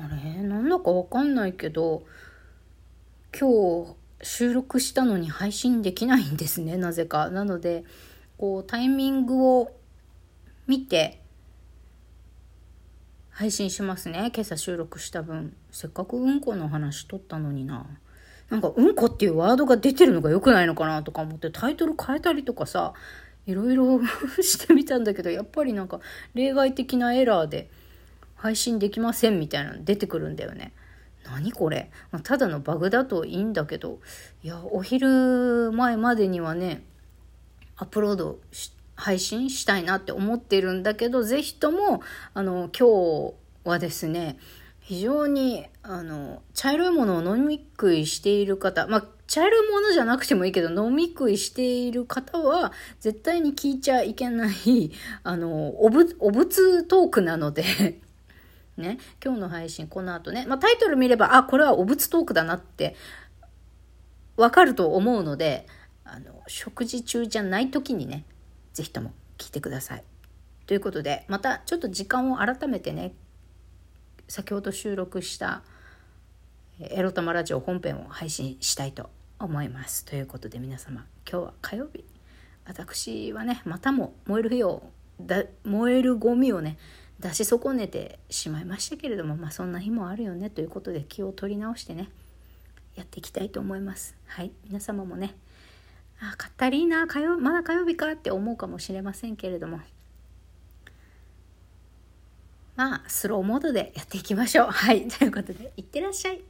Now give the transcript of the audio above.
あれ？なんだかわかんないけど、今日収録したのに配信できないんですね、なぜか。なので、こう、タイミングを見て、配信しますね。今朝収録した分。せっかくうんこの話撮ったのにな。なんか、うんこっていうワードが出てるのが良くないのかなとか思ってタイトル変えたりとかさ、いろいろ してみたんだけど、やっぱりなんか例外的なエラーで配信できませんみたいなの出てくるんだよね。何これ、まあ、ただのバグだといいんだけど、いや、お昼前までにはね、アップロード配信したいなって思ってるんだけど、ぜひとも、あの、今日はですね、非常に、あの、茶色いものを飲み食いしている方、まあ、茶色いものじゃなくてもいいけど、飲み食いしている方は、絶対に聞いちゃいけない、あの、おぶ、お仏トークなのでね、今日の配信、この後ね、まあ、タイトル見れば、あ、これはお仏トークだなって、わかると思うので、あの、食事中じゃない時にね、ぜひとも聞いてください。ということで、またちょっと時間を改めてね、先ほど収録したエロ玉ラジオ本編を配信したいと思います。ということで皆様、今日は火曜日。私はね、またも燃える火を、だ燃えるゴミをね、出し損ねてしまいましたけれども、まあそんな日もあるよねということで気を取り直してね、やっていきたいと思います。はい。皆様もね、あ、カッタリーナ、火曜、まだ火曜日かって思うかもしれませんけれども、まあ、スローモードでやっていきましょう。はい。ということで、いってらっしゃい。